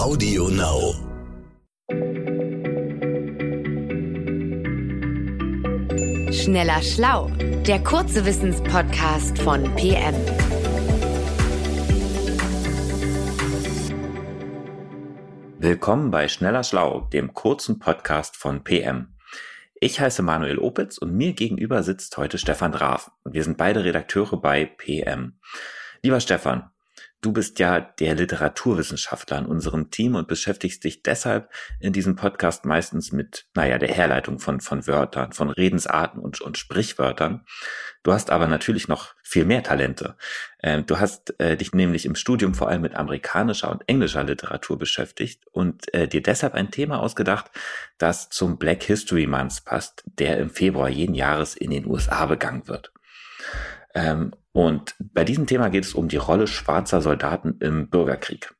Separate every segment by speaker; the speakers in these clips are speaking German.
Speaker 1: Audio Now.
Speaker 2: Schneller Schlau, der kurze Wissenspodcast von PM.
Speaker 3: Willkommen bei Schneller Schlau, dem kurzen Podcast von PM. Ich heiße Manuel Opitz und mir gegenüber sitzt heute Stefan Draf. Und wir sind beide Redakteure bei PM. Lieber Stefan, Du bist ja der Literaturwissenschaftler in unserem Team und beschäftigst dich deshalb in diesem Podcast meistens mit, naja, der Herleitung von, von Wörtern, von Redensarten und, und Sprichwörtern. Du hast aber natürlich noch viel mehr Talente. Ähm, du hast äh, dich nämlich im Studium vor allem mit amerikanischer und englischer Literatur beschäftigt und äh, dir deshalb ein Thema ausgedacht, das zum Black History Month passt, der im Februar jeden Jahres in den USA begangen wird. Ähm, und bei diesem Thema geht es um die Rolle schwarzer Soldaten im Bürgerkrieg.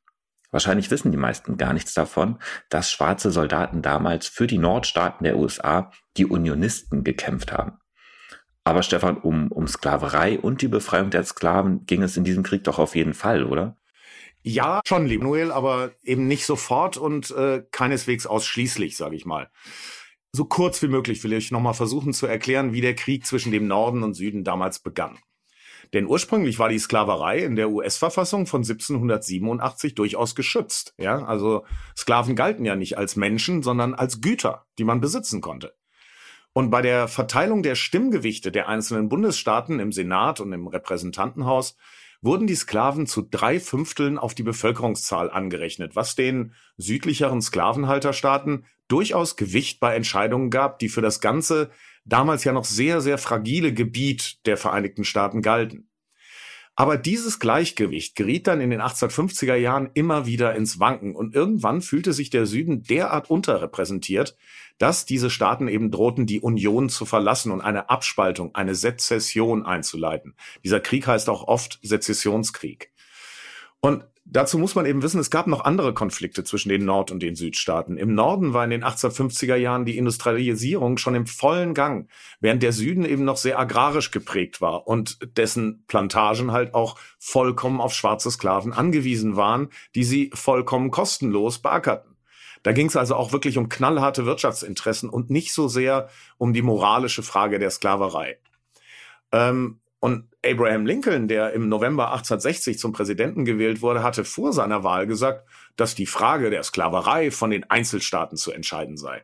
Speaker 3: Wahrscheinlich wissen die meisten gar nichts davon, dass schwarze Soldaten damals für die Nordstaaten der USA, die Unionisten, gekämpft haben. Aber Stefan, um, um Sklaverei und die Befreiung der Sklaven ging es in diesem Krieg doch auf jeden Fall, oder?
Speaker 4: Ja, schon, lieb Noel, aber eben nicht sofort und äh, keineswegs ausschließlich, sage ich mal. So kurz wie möglich will ich nochmal versuchen zu erklären, wie der Krieg zwischen dem Norden und Süden damals begann. Denn ursprünglich war die Sklaverei in der US-Verfassung von 1787 durchaus geschützt. Ja, also Sklaven galten ja nicht als Menschen, sondern als Güter, die man besitzen konnte. Und bei der Verteilung der Stimmgewichte der einzelnen Bundesstaaten im Senat und im Repräsentantenhaus wurden die Sklaven zu drei Fünfteln auf die Bevölkerungszahl angerechnet, was den südlicheren Sklavenhalterstaaten durchaus Gewicht bei Entscheidungen gab, die für das ganze damals ja noch sehr, sehr fragile Gebiet der Vereinigten Staaten galten. Aber dieses Gleichgewicht geriet dann in den 1850er Jahren immer wieder ins Wanken und irgendwann fühlte sich der Süden derart unterrepräsentiert, dass diese Staaten eben drohten, die Union zu verlassen und eine Abspaltung, eine Sezession einzuleiten. Dieser Krieg heißt auch oft Sezessionskrieg. Und Dazu muss man eben wissen, es gab noch andere Konflikte zwischen den Nord- und den Südstaaten. Im Norden war in den 1850er Jahren die Industrialisierung schon im vollen Gang, während der Süden eben noch sehr agrarisch geprägt war und dessen Plantagen halt auch vollkommen auf schwarze Sklaven angewiesen waren, die sie vollkommen kostenlos beackerten. Da ging es also auch wirklich um knallharte Wirtschaftsinteressen und nicht so sehr um die moralische Frage der Sklaverei. Ähm, und Abraham Lincoln, der im November 1860 zum Präsidenten gewählt wurde, hatte vor seiner Wahl gesagt, dass die Frage der Sklaverei von den Einzelstaaten zu entscheiden sei.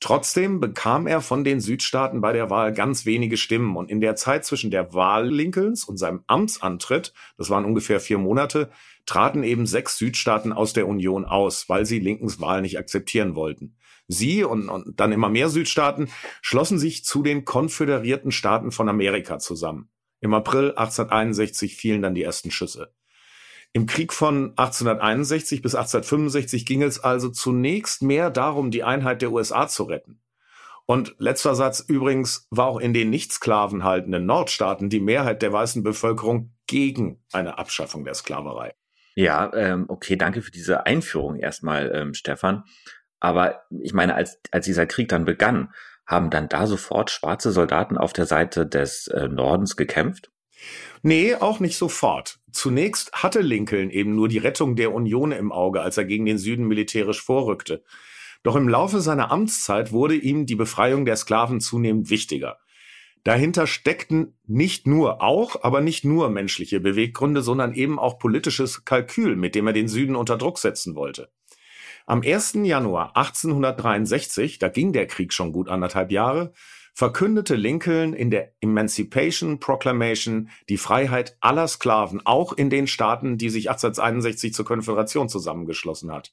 Speaker 4: Trotzdem bekam er von den Südstaaten bei der Wahl ganz wenige Stimmen und in der Zeit zwischen der Wahl Lincolns und seinem Amtsantritt, das waren ungefähr vier Monate, traten eben sechs Südstaaten aus der Union aus, weil sie Lincolns Wahl nicht akzeptieren wollten. Sie und, und dann immer mehr Südstaaten schlossen sich zu den konföderierten Staaten von Amerika zusammen. Im April 1861 fielen dann die ersten Schüsse. Im Krieg von 1861 bis 1865 ging es also zunächst mehr darum, die Einheit der USA zu retten. Und letzter Satz übrigens war auch in den nicht sklavenhaltenden Nordstaaten die Mehrheit der weißen Bevölkerung gegen eine Abschaffung der Sklaverei.
Speaker 3: Ja, ähm, okay, danke für diese Einführung erstmal, ähm, Stefan. Aber ich meine, als, als dieser Krieg dann begann, haben dann da sofort schwarze Soldaten auf der Seite des äh, Nordens gekämpft?
Speaker 4: Nee, auch nicht sofort. Zunächst hatte Lincoln eben nur die Rettung der Union im Auge, als er gegen den Süden militärisch vorrückte. Doch im Laufe seiner Amtszeit wurde ihm die Befreiung der Sklaven zunehmend wichtiger. Dahinter steckten nicht nur auch, aber nicht nur menschliche Beweggründe, sondern eben auch politisches Kalkül, mit dem er den Süden unter Druck setzen wollte. Am 1. Januar 1863, da ging der Krieg schon gut anderthalb Jahre, verkündete Lincoln in der Emancipation Proclamation die Freiheit aller Sklaven, auch in den Staaten, die sich 1861 zur Konföderation zusammengeschlossen hat.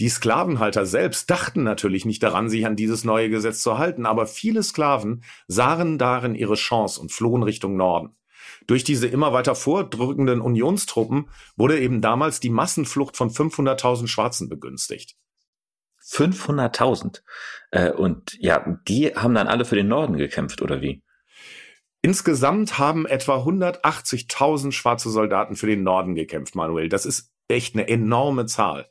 Speaker 4: Die Sklavenhalter selbst dachten natürlich nicht daran, sich an dieses neue Gesetz zu halten, aber viele Sklaven sahen darin ihre Chance und flohen Richtung Norden. Durch diese immer weiter vordrückenden Unionstruppen wurde eben damals die Massenflucht von 500.000 Schwarzen begünstigt.
Speaker 3: 500.000. Äh, und ja, die haben dann alle für den Norden gekämpft, oder wie?
Speaker 4: Insgesamt haben etwa 180.000 schwarze Soldaten für den Norden gekämpft, Manuel. Das ist echt eine enorme Zahl.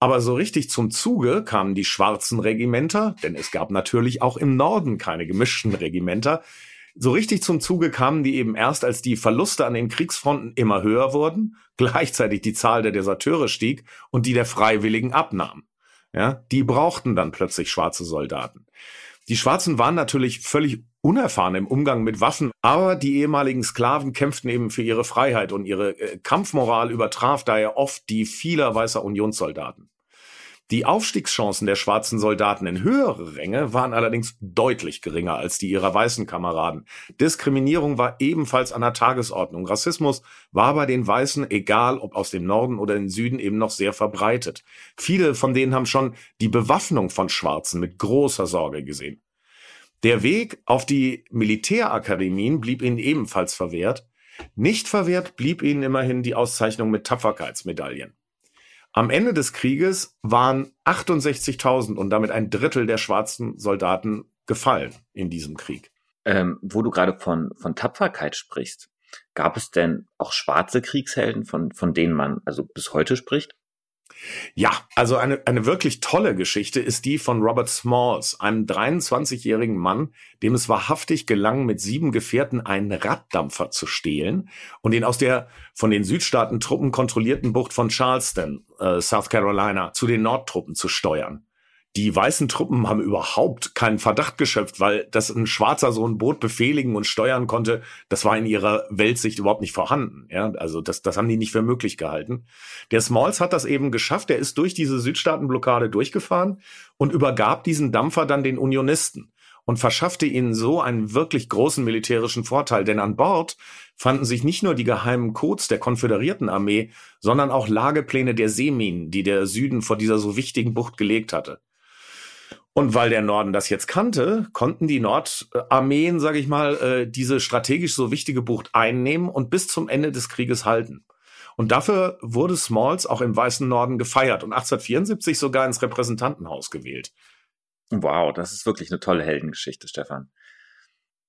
Speaker 4: Aber so richtig zum Zuge kamen die schwarzen Regimenter, denn es gab natürlich auch im Norden keine gemischten Regimenter, So richtig zum Zuge kamen die eben erst, als die Verluste an den Kriegsfronten immer höher wurden, gleichzeitig die Zahl der Deserteure stieg und die der Freiwilligen abnahm. Ja, die brauchten dann plötzlich schwarze Soldaten. Die Schwarzen waren natürlich völlig unerfahren im Umgang mit Waffen, aber die ehemaligen Sklaven kämpften eben für ihre Freiheit und ihre äh, Kampfmoral übertraf daher oft die vieler weißer Unionssoldaten. Die Aufstiegschancen der schwarzen Soldaten in höhere Ränge waren allerdings deutlich geringer als die ihrer weißen Kameraden. Diskriminierung war ebenfalls an der Tagesordnung. Rassismus war bei den Weißen, egal ob aus dem Norden oder im Süden, eben noch sehr verbreitet. Viele von denen haben schon die Bewaffnung von Schwarzen mit großer Sorge gesehen. Der Weg auf die Militärakademien blieb ihnen ebenfalls verwehrt. Nicht verwehrt blieb ihnen immerhin die Auszeichnung mit Tapferkeitsmedaillen. Am Ende des Krieges waren 68.000 und damit ein Drittel der schwarzen Soldaten gefallen in diesem Krieg.
Speaker 3: Ähm, wo du gerade von, von Tapferkeit sprichst, gab es denn auch schwarze Kriegshelden, von, von denen man also bis heute spricht?
Speaker 4: Ja, also eine, eine wirklich tolle Geschichte ist die von Robert Smalls, einem 23-jährigen Mann, dem es wahrhaftig gelang, mit sieben Gefährten einen Raddampfer zu stehlen und ihn aus der von den Südstaaten Truppen kontrollierten Bucht von Charleston, äh, South Carolina, zu den Nordtruppen zu steuern die weißen Truppen haben überhaupt keinen Verdacht geschöpft, weil dass ein Schwarzer so ein Boot befehligen und steuern konnte, das war in ihrer Weltsicht überhaupt nicht vorhanden. Ja, also das, das haben die nicht für möglich gehalten. Der Smalls hat das eben geschafft. Er ist durch diese Südstaatenblockade durchgefahren und übergab diesen Dampfer dann den Unionisten und verschaffte ihnen so einen wirklich großen militärischen Vorteil. Denn an Bord fanden sich nicht nur die geheimen Codes der konföderierten Armee, sondern auch Lagepläne der Seeminen, die der Süden vor dieser so wichtigen Bucht gelegt hatte. Und weil der Norden das jetzt kannte, konnten die Nordarmeen, sage ich mal, äh, diese strategisch so wichtige Bucht einnehmen und bis zum Ende des Krieges halten. Und dafür wurde Smalls auch im Weißen Norden gefeiert und 1874 sogar ins Repräsentantenhaus gewählt.
Speaker 3: Wow, das ist wirklich eine tolle Heldengeschichte, Stefan.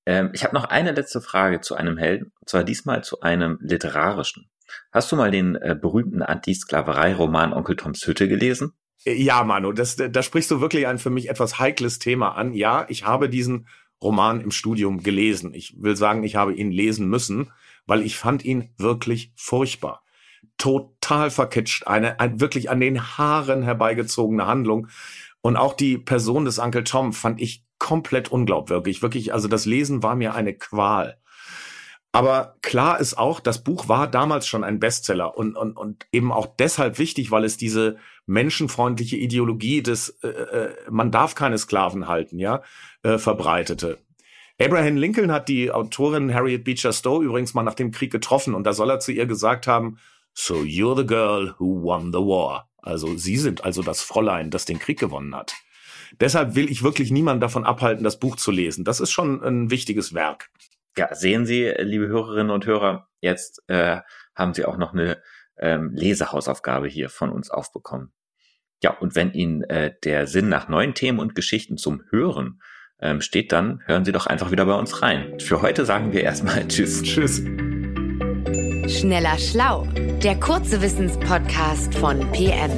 Speaker 3: Ähm, ich habe noch eine letzte Frage zu einem Helden, und zwar diesmal zu einem literarischen. Hast du mal den äh, berühmten Anti-Sklaverei-Roman Onkel Toms Hütte gelesen?
Speaker 4: Ja, Manu, das, da sprichst du wirklich ein für mich etwas heikles Thema an. Ja, ich habe diesen Roman im Studium gelesen. Ich will sagen, ich habe ihn lesen müssen, weil ich fand ihn wirklich furchtbar. Total verkitscht, eine, ein, wirklich an den Haaren herbeigezogene Handlung. Und auch die Person des Onkel Tom fand ich komplett unglaubwürdig. Wirklich, also das Lesen war mir eine Qual. Aber klar ist auch, das Buch war damals schon ein Bestseller und, und, und eben auch deshalb wichtig, weil es diese menschenfreundliche Ideologie des äh, äh, man darf keine Sklaven halten, ja, äh, verbreitete. Abraham Lincoln hat die Autorin Harriet Beecher Stowe übrigens mal nach dem Krieg getroffen und da soll er zu ihr gesagt haben, so you're the girl who won the war. Also Sie sind also das Fräulein, das den Krieg gewonnen hat. Deshalb will ich wirklich niemanden davon abhalten, das Buch zu lesen. Das ist schon ein wichtiges Werk.
Speaker 3: Ja, sehen Sie, liebe Hörerinnen und Hörer, jetzt äh, haben Sie auch noch eine ähm, Lesehausaufgabe hier von uns aufbekommen. Ja, und wenn Ihnen äh, der Sinn nach neuen Themen und Geschichten zum Hören ähm, steht, dann hören Sie doch einfach wieder bei uns rein. Für heute sagen wir erstmal Tschüss.
Speaker 4: Tschüss.
Speaker 2: Schneller Schlau, der kurze Wissenspodcast von PM.